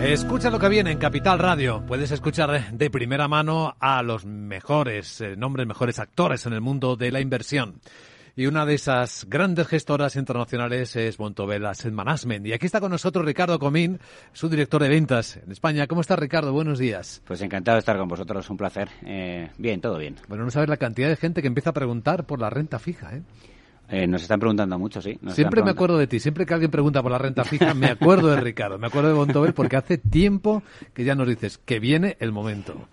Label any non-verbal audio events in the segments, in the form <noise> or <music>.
Escucha lo que viene en Capital Radio. Puedes escuchar de primera mano a los mejores eh, nombres, mejores actores en el mundo de la inversión. Y una de esas grandes gestoras internacionales es Montobel Asset Management. Y aquí está con nosotros Ricardo Comín, su director de ventas en España. ¿Cómo está Ricardo? Buenos días. Pues encantado de estar con vosotros, un placer. Eh, bien, todo bien. Bueno, no sabes la cantidad de gente que empieza a preguntar por la renta fija, ¿eh? Eh, nos están preguntando mucho, sí. siempre me acuerdo de ti. Siempre que alguien pregunta por la renta fija, me acuerdo de Ricardo. Me acuerdo de Montobel porque hace tiempo que ya nos dices que viene el momento.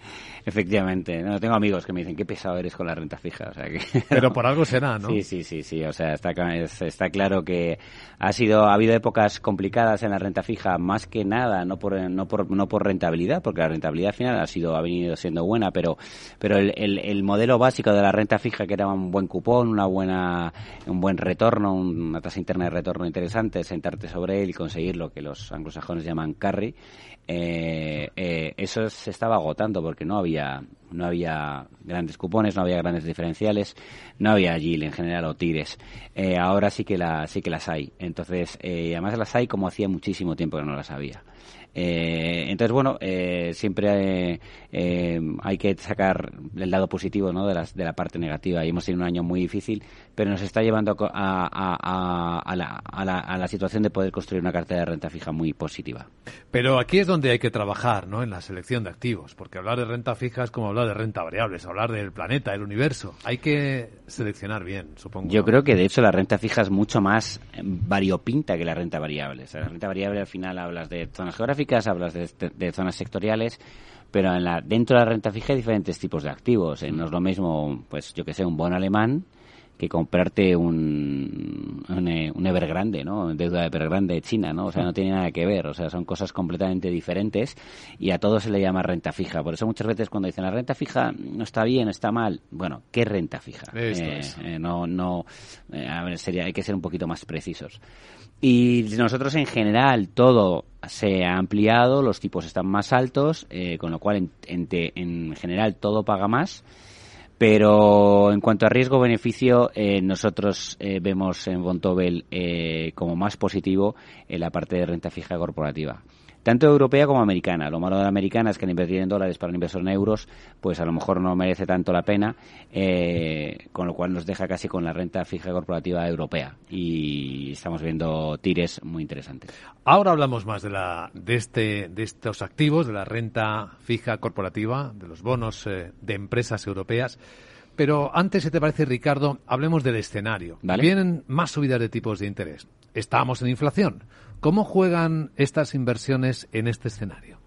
Efectivamente, no tengo amigos que me dicen qué pesado eres con la renta fija, o sea que <laughs> pero por algo será, ¿no? Sí, sí, sí, sí, o sea, está, está claro que ha sido ha habido épocas complicadas en la renta fija más que nada, no por no por no por rentabilidad, porque la rentabilidad al final ha sido ha venido siendo buena, pero pero el, el, modelo básico de la renta fija que era un buen cupón, una buena un buen retorno, una tasa interna de retorno interesante, sentarte sobre él y conseguir lo que los anglosajones llaman carry eh, eh, eso se estaba agotando porque no había no había grandes cupones, no había grandes diferenciales, no había yield en general o tires. Eh, ahora sí que sí que las hay. Entonces, eh, además las hay como hacía muchísimo tiempo que no las había. Eh, entonces, bueno, eh, siempre eh, hay que sacar el lado positivo ¿no? de, las, de la parte negativa. Y hemos tenido un año muy difícil, pero nos está llevando a, a, a, la, a, la, situación de poder construir una cartera de renta fija muy positiva. Pero aquí es donde hay que trabajar, ¿no? En la selección de activos, porque hablar de renta fija es como hablar de renta variable, es hablar del planeta, del universo. Hay que seleccionar bien, supongo. Yo creo que, de hecho, la renta fija es mucho más variopinta que la renta variable. O sea, la renta variable al final hablas de zonas hablas de, zonas sectoriales, pero en la, dentro de la renta fija hay diferentes tipos de activos. No es lo mismo, pues yo que sé, un bono alemán que comprarte un, un, eh, un Evergrande, ¿no? Deuda de Evergrande de China, ¿no? O sea, no tiene nada que ver. O sea, son cosas completamente diferentes y a todo se le llama renta fija. Por eso muchas veces cuando dicen la renta fija no está bien, está mal. Bueno, ¿qué renta fija? Eh, no, no, a ver, sería, hay que ser un poquito más precisos. Y nosotros en general todo se ha ampliado, los tipos están más altos, eh, con lo cual en, en, general todo paga más. Pero en cuanto a riesgo-beneficio, eh, nosotros eh, vemos en Bontobel como más positivo en la parte de renta fija corporativa tanto europea como americana. Lo malo de la americana es que al invertir en dólares para un inversor en euros, pues a lo mejor no merece tanto la pena, eh, con lo cual nos deja casi con la renta fija corporativa europea. Y estamos viendo tires muy interesantes. Ahora hablamos más de, la, de, este, de estos activos, de la renta fija corporativa, de los bonos eh, de empresas europeas. Pero antes, si te parece, Ricardo, hablemos del escenario. Vienen más subidas de tipos de interés. Estamos en inflación. ¿Cómo juegan estas inversiones en este escenario?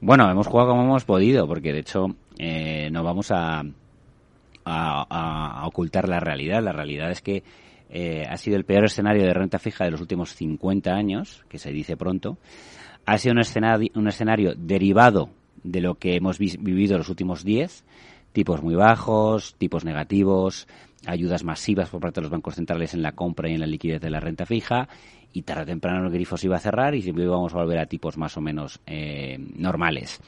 Bueno, hemos jugado como hemos podido, porque de hecho eh, no vamos a, a, ocultar la realidad. La realidad es que eh, ha sido el peor escenario de renta fija de los últimos 50 años, que se dice pronto. Ha sido un escenario, un escenario derivado de lo que hemos vivido los últimos 10, tipos muy bajos, tipos negativos, ayudas masivas por parte de los bancos centrales en la compra y en la liquidez de la renta fija y tarde o temprano el grifo se iba a cerrar y siempre íbamos a volver a tipos más o menos eh, normales.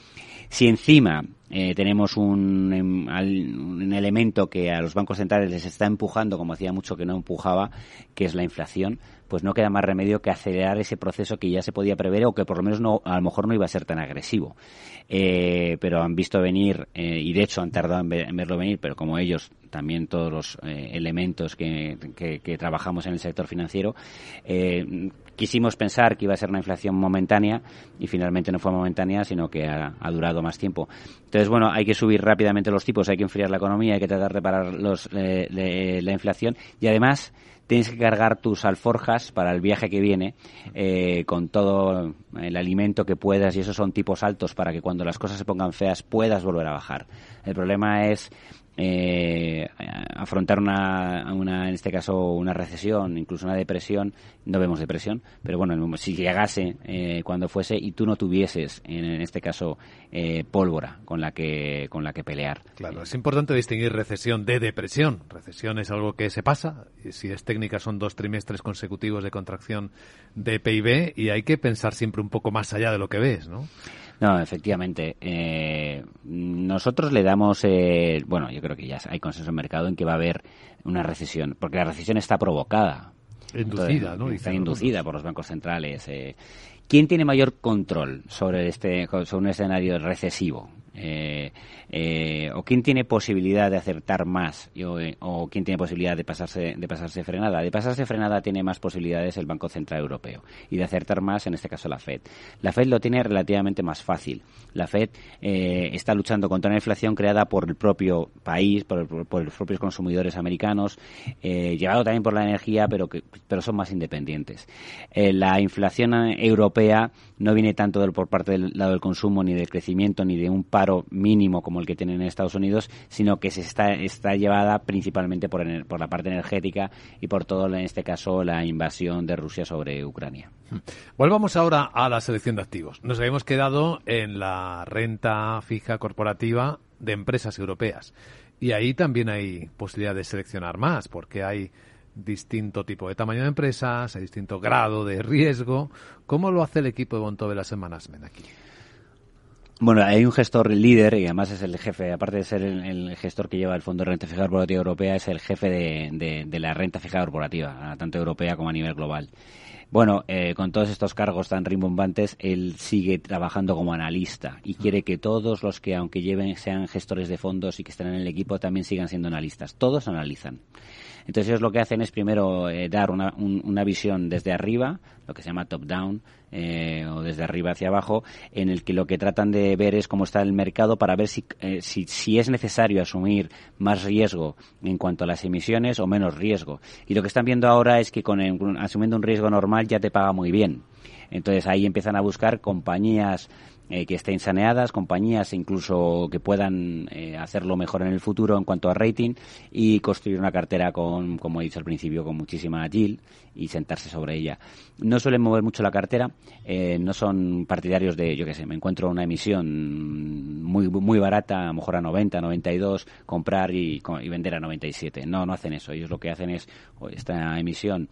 Si encima eh, tenemos un, em, un, elemento que a los bancos centrales les está empujando, como hacía mucho que no empujaba, que es la inflación, pues no queda más remedio que acelerar ese proceso que ya se podía prever o que por lo menos no, a lo mejor no iba a ser tan agresivo. Eh, pero han visto venir, eh, y de hecho han tardado en, verlo venir, pero como ellos, también todos los elementos que, que, trabajamos en el sector financiero, quisimos pensar que iba a ser una inflación momentánea y finalmente no fue momentánea, sino que ha, durado más tiempo. Bueno, hay que subir rápidamente los tipos, hay que enfriar la economía, hay que tratar de parar los, la inflación. Y además tienes que cargar tus alforjas para el viaje que viene eh, con todo el alimento que puedas y esos son tipos altos para que cuando las cosas se pongan feas puedas volver a bajar. El problema es eh, afrontar una, en este caso, una recesión, incluso una depresión, no vemos depresión, pero bueno, si llegase eh, cuando fuese y tú no tuvieses, en, este caso, pólvora con la que con la que pelear. Claro, es importante distinguir recesión de depresión. Recesión es algo que se pasa, y si es técnica son dos trimestres consecutivos de contracción de PIB y hay que pensar siempre un poco más allá de lo que ves, ¿no? No, efectivamente. Eh, nosotros le damos, eh, bueno, yo creo que ya hay consenso en el mercado en que va a haber una recesión, porque la recesión está provocada. Inducida, ¿no? Está inducida por los bancos centrales. ¿Quién tiene mayor control sobre este sobre un escenario recesivo? Eh, eh, o quién tiene posibilidad de acertar más eh, o, quién tiene posibilidad de pasarse de pasarse frenada. De pasarse frenada tiene más posibilidades el Banco Central Europeo y de acertar más en este caso la Fed. La Fed lo tiene relativamente más fácil. La Fed está luchando contra una inflación creada por el propio país por, los propios consumidores americanos llevado también por la energía pero pero son más independientes. La inflación europea no viene tanto del, por parte del lado del consumo ni del crecimiento ni de un paro mínimo como el que tienen en Estados Unidos, sino que se está, está llevada principalmente por, por la parte energética y por todo, en este caso, la invasión de Rusia sobre Ucrania. Volvamos ahora a la selección de activos. Nos habíamos quedado en la renta fija corporativa de empresas europeas. Y ahí también hay posibilidad de seleccionar más, porque hay distinto tipo de tamaño de empresas, hay distinto grado de riesgo. ¿Cómo lo hace el equipo de Bontobel Semanas Men aquí? Bueno, hay un gestor líder y además es el jefe, aparte de ser el, gestor que lleva el Fondo de Renta Fija Corporativa Europea, es el jefe de, la renta fija corporativa, tanto europea como a nivel global. Bueno, eh, con todos estos cargos tan rimbombantes, él sigue trabajando como analista y quiere que todos los que, aunque lleven, sean gestores de fondos y que estén en el equipo, también sigan siendo analistas. Todos analizan. Entonces ellos lo que hacen es primero eh, dar una, una, visión desde arriba, lo que se llama top-down, eh, o desde arriba hacia abajo, en el que lo que tratan de ver es cómo está el mercado para ver si, eh, si, si, es necesario asumir más riesgo en cuanto a las emisiones o menos riesgo. Y lo que están viendo ahora es que con asumiendo un riesgo normal ya te paga muy bien. Entonces ahí empiezan a buscar compañías eh, que estén saneadas, compañías incluso que puedan eh, hacerlo mejor en el futuro en cuanto a rating y construir una cartera con, como he dicho al principio, con muchísima agil y sentarse sobre ella. No suelen mover mucho la cartera, eh, no son partidarios de, yo qué sé, me encuentro una emisión muy muy barata, a lo mejor a 90, 92, comprar y, y vender a 97. No, no hacen eso. Ellos lo que hacen es esta emisión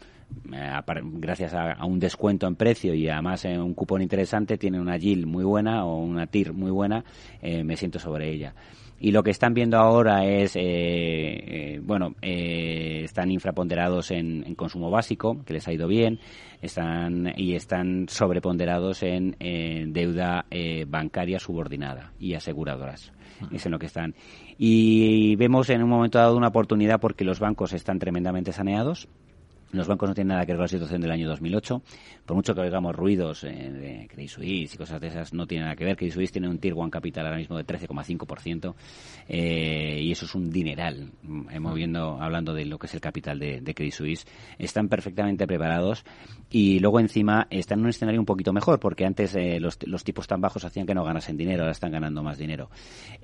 gracias a, un descuento en precio y además en un cupón interesante, tiene una yield muy buena o una TIR muy buena, eh, me siento sobre ella. Y lo que están viendo ahora es, eh, bueno, están infraponderados en, consumo básico, que les ha ido bien, están y están sobreponderados en deuda bancaria subordinada y aseguradoras. Es en lo que están. Y vemos en un momento dado una oportunidad porque los bancos están tremendamente saneados los bancos no tienen nada que ver con la situación del año 2008. Por mucho que oigamos ruidos eh, de Credit Suisse y cosas de esas, no tiene nada que ver. Credit Suisse tiene un Tier 1 Capital ahora mismo de 13,5% eh, y eso es un dineral. Hemos viendo, hablando de lo que es el capital de, de, Credit Suisse, están perfectamente preparados y luego encima están en un escenario un poquito mejor porque antes eh, los, los, tipos tan bajos hacían que no ganasen dinero, ahora están ganando más dinero.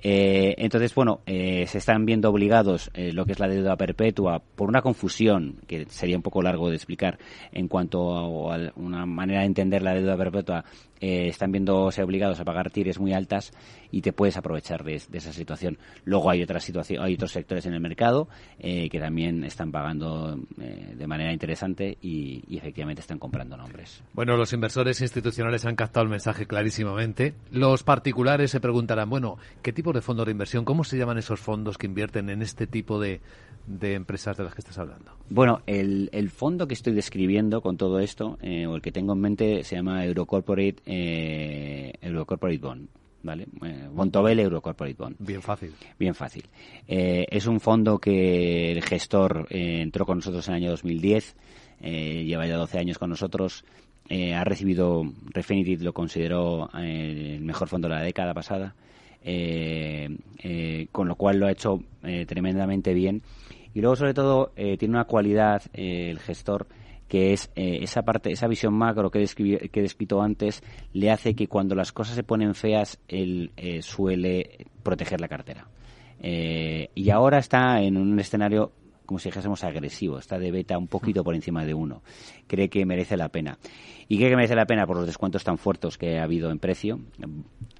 Eh, entonces, bueno, eh, se están viendo obligados lo que es la deuda perpetua por una confusión que sería un poco largo de explicar en cuanto a, una manera de entender la deuda perpetua eh, están viéndose obligados a pagar tires muy altas y te puedes aprovechar de, esa situación. Luego hay otras situaciones, hay otros sectores en el mercado eh, que también están pagando eh, de manera interesante y, y, efectivamente están comprando nombres. Bueno, los inversores institucionales han captado el mensaje clarísimamente. Los particulares se preguntarán, bueno, ¿qué tipo de fondos de inversión? ¿Cómo se llaman esos fondos que invierten en este tipo de, de empresas de las que estás hablando? Bueno, el, el fondo que estoy describiendo con todo esto, eh, o el que tengo en mente, se llama Eurocorporate, eh, Eurocorporate Bond. ¿Vale? Eh, Bontobel Eurocorporate Bond. Bien fácil. Bien fácil. Eh, es un fondo que el gestor eh, entró con nosotros en el año 2010, lleva ya 12 años con nosotros, ha recibido, Refinitiv lo consideró el mejor fondo de la década pasada, con lo cual lo ha hecho tremendamente bien y luego, sobre todo, tiene una cualidad el gestor que es eh, esa parte, esa visión macro que, que he descrito antes, le hace que cuando las cosas se ponen feas, él suele proteger la cartera. y ahora está en un escenario como si dijésemos agresivo, está de beta un poquito por encima de uno. Cree que merece la pena. ¿Y cree que merece la pena por los descuentos tan fuertes que ha habido en precio?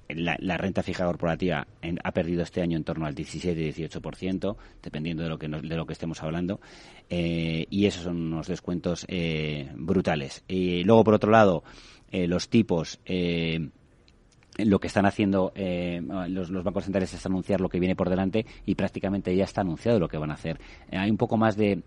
La, renta fija corporativa ha perdido este año en torno al 17-18%, dependiendo de lo que, estemos hablando, eh, y esos son unos descuentos eh, brutales. Y luego, por otro lado, eh, los tipos lo que están haciendo eh, los, bancos centrales es anunciar lo que viene por delante y prácticamente ya está anunciado lo que van a hacer. Eh, hay un poco más de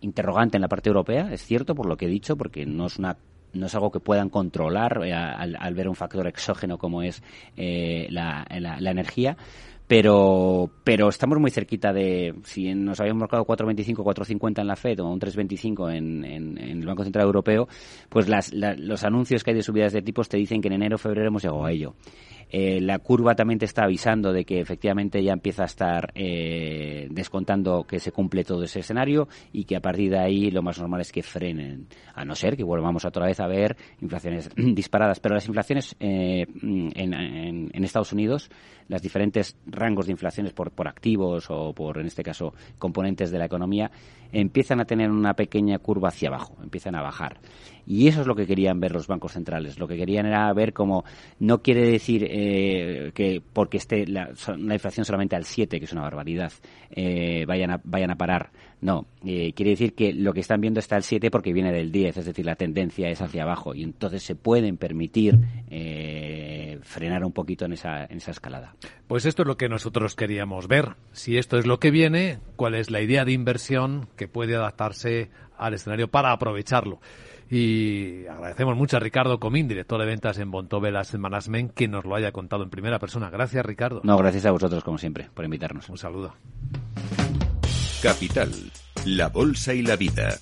interrogante en la parte europea, es cierto, por lo que he dicho, porque no es una no es algo que puedan controlar eh, al, ver un factor exógeno como es eh, la, energía pero pero estamos muy cerquita de si nos habíamos marcado 4.25 4.50 en la Fed o un 3.25 en, en, el Banco Central Europeo pues las, los anuncios que hay de subidas de tipos te dicen que en enero febrero hemos llegado a ello eh, la curva también te está avisando de que efectivamente ya empieza a estar eh, descontando que se cumple todo ese escenario y que a partir de ahí lo más normal es que frenen, a no ser que volvamos otra vez a ver inflaciones <clears throat> disparadas. Pero las inflaciones eh, en, Estados Unidos, las diferentes rangos de inflaciones por, por activos o por, en este caso, componentes de la economía, empiezan a tener una pequeña curva hacia abajo, empiezan a bajar. Y eso es lo que querían ver los bancos centrales. Lo que querían era ver cómo no quiere decir eh, que porque esté la, inflación solamente al 7, que es una barbaridad, eh, vayan, a, vayan a parar. No, eh, quiere decir que lo que están viendo está al 7 porque viene del 10, es decir, la tendencia es hacia abajo y entonces se pueden permitir frenar un poquito en esa, en esa escalada. Pues esto es lo que nosotros queríamos ver. Si esto es lo que viene, cuál es la idea de inversión puede adaptarse al escenario para aprovecharlo. Y agradecemos mucho a Ricardo Comín, director de ventas en Bontobel Asset Management, que nos lo haya contado en primera persona. Gracias, Ricardo. No, gracias a vosotros, como siempre, por invitarnos. Un saludo. Capital, la bolsa y la vida.